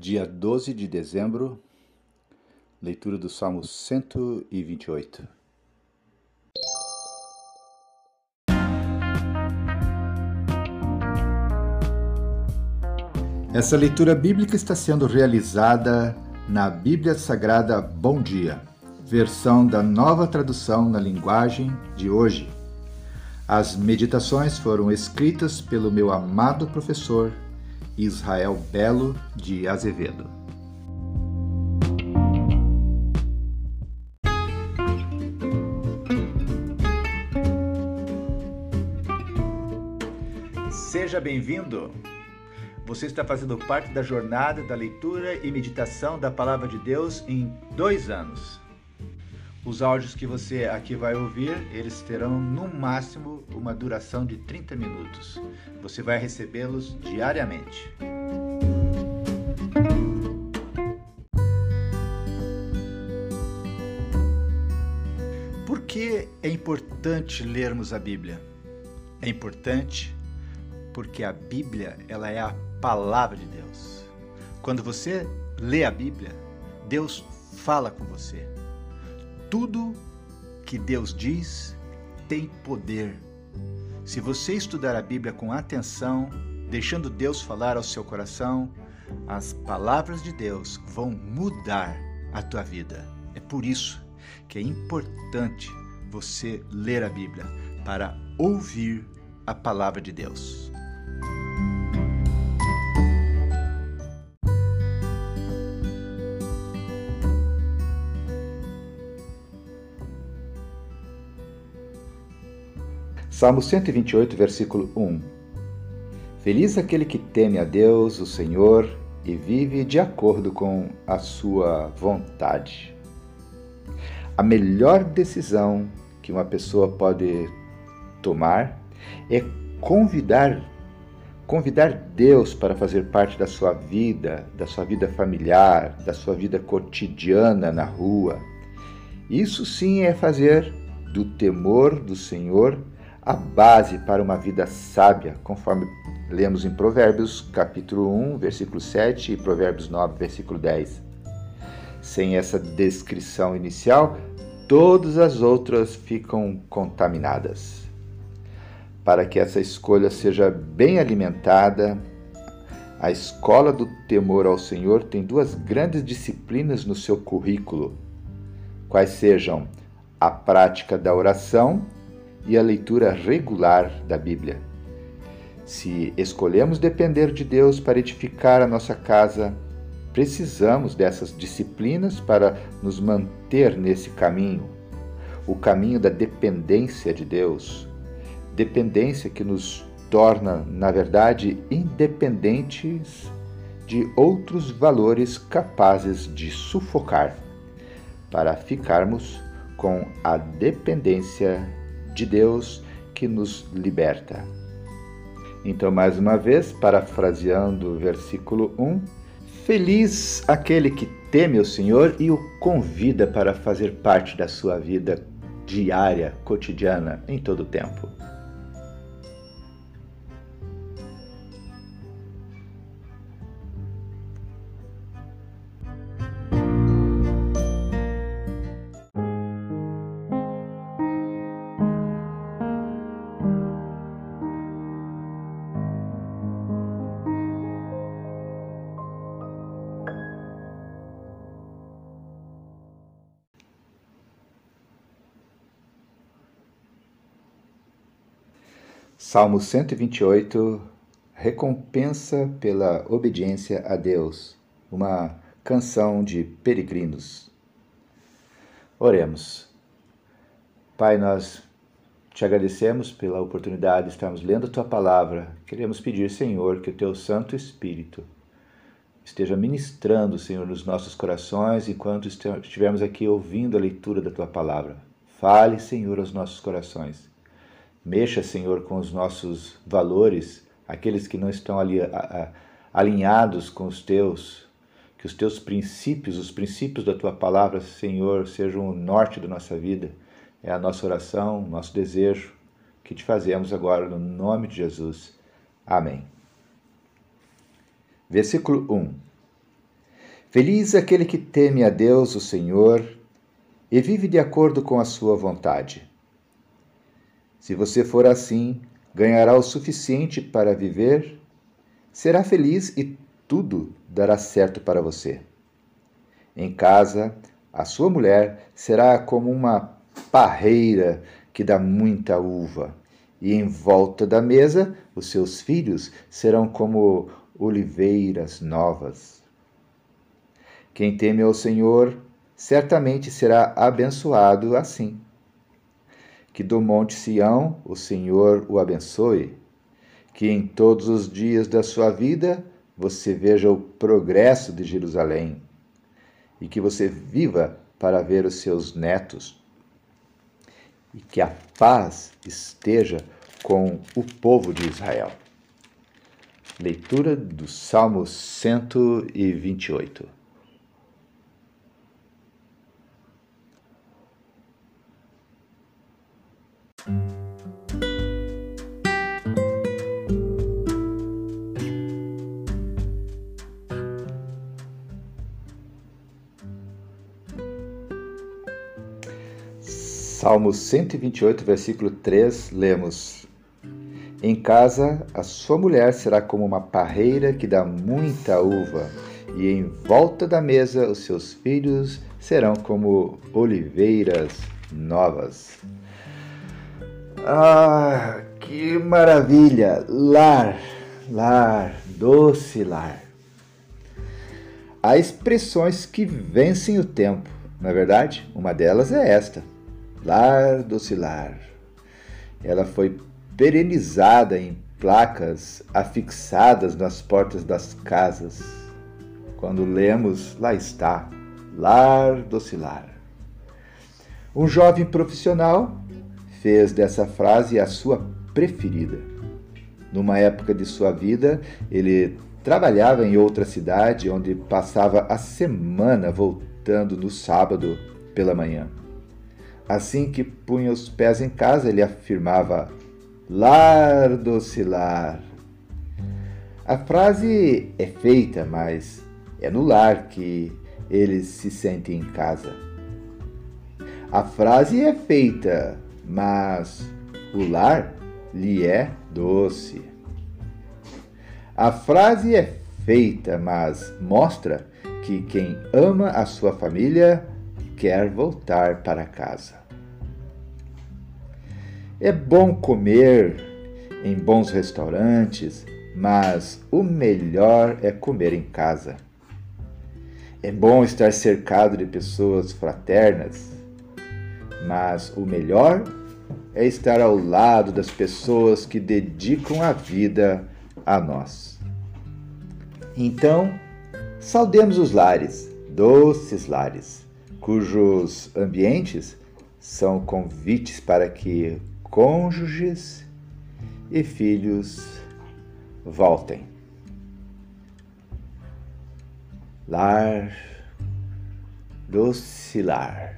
Dia 12 de dezembro, leitura do Salmo 128. Essa leitura bíblica está sendo realizada na Bíblia Sagrada Bom Dia, versão da nova tradução na linguagem de hoje. As meditações foram escritas pelo meu amado professor Israel Belo de Azevedo. Seja bem-vindo! Você está fazendo parte da jornada da leitura e meditação da Palavra de Deus em dois anos. Os áudios que você aqui vai ouvir, eles terão no máximo uma duração de 30 minutos. Você vai recebê-los diariamente. Por que é importante lermos a Bíblia? É importante porque a Bíblia, ela é a palavra de Deus. Quando você lê a Bíblia, Deus fala com você tudo que Deus diz tem poder. Se você estudar a Bíblia com atenção, deixando Deus falar ao seu coração, as palavras de Deus vão mudar a tua vida. É por isso que é importante você ler a Bíblia para ouvir a palavra de Deus. Salmo 128, versículo 1. Feliz aquele que teme a Deus, o Senhor, e vive de acordo com a sua vontade. A melhor decisão que uma pessoa pode tomar é convidar convidar Deus para fazer parte da sua vida, da sua vida familiar, da sua vida cotidiana na rua. Isso sim é fazer do temor do Senhor a base para uma vida sábia, conforme lemos em Provérbios capítulo 1, versículo 7 e Provérbios 9, versículo 10. Sem essa descrição inicial, todas as outras ficam contaminadas. Para que essa escolha seja bem alimentada, a escola do temor ao Senhor tem duas grandes disciplinas no seu currículo, quais sejam a prática da oração e a leitura regular da Bíblia. Se escolhemos depender de Deus para edificar a nossa casa, precisamos dessas disciplinas para nos manter nesse caminho o caminho da dependência de Deus, dependência que nos torna, na verdade, independentes de outros valores capazes de sufocar, para ficarmos com a dependência de Deus que nos liberta. Então, mais uma vez, parafraseando o versículo 1, feliz aquele que teme o Senhor e o convida para fazer parte da sua vida diária, cotidiana, em todo o tempo. Salmo 128 Recompensa pela obediência a Deus, uma canção de peregrinos. Oremos. Pai, nós te agradecemos pela oportunidade de estarmos lendo a tua palavra. Queremos pedir, Senhor, que o teu Santo Espírito esteja ministrando, Senhor, nos nossos corações enquanto estivermos aqui ouvindo a leitura da tua palavra. Fale, Senhor, aos nossos corações Mexa, Senhor, com os nossos valores, aqueles que não estão ali alinhados com os teus. Que os teus princípios, os princípios da tua palavra, Senhor, sejam o norte da nossa vida. É a nossa oração, nosso desejo que te fazemos agora no nome de Jesus. Amém. Versículo 1. Feliz aquele que teme a Deus, o Senhor, e vive de acordo com a sua vontade. Se você for assim, ganhará o suficiente para viver, será feliz e tudo dará certo para você. Em casa, a sua mulher será como uma parreira que dá muita uva, e em volta da mesa os seus filhos serão como oliveiras novas. Quem teme ao Senhor certamente será abençoado assim. Que do Monte Sião o Senhor o abençoe, que em todos os dias da sua vida você veja o progresso de Jerusalém e que você viva para ver os seus netos. E que a paz esteja com o povo de Israel. Leitura do Salmo 128. Salmo 128, versículo 3, lemos: Em casa a sua mulher será como uma parreira que dá muita uva, e em volta da mesa os seus filhos serão como oliveiras novas. Ah, que maravilha! Lar, lar, doce lar. Há expressões que vencem o tempo, não é verdade? Uma delas é esta: lar, doce lar. Ela foi perenizada em placas afixadas nas portas das casas. Quando lemos, lá está, lar, doce lar. Um jovem profissional fez dessa frase a sua preferida. Numa época de sua vida, ele trabalhava em outra cidade onde passava a semana voltando no sábado pela manhã. Assim que punha os pés em casa, ele afirmava: Lar docilar. A frase é feita, mas é no lar que eles se sentem em casa. A frase é feita, mas o lar lhe é doce. A frase é feita, mas mostra que quem ama a sua família quer voltar para casa. É bom comer em bons restaurantes, mas o melhor é comer em casa. É bom estar cercado de pessoas fraternas, mas o melhor é estar ao lado das pessoas que dedicam a vida a nós. Então, saudemos os lares, doces lares, cujos ambientes são convites para que cônjuges e filhos voltem. Lar, doce lar.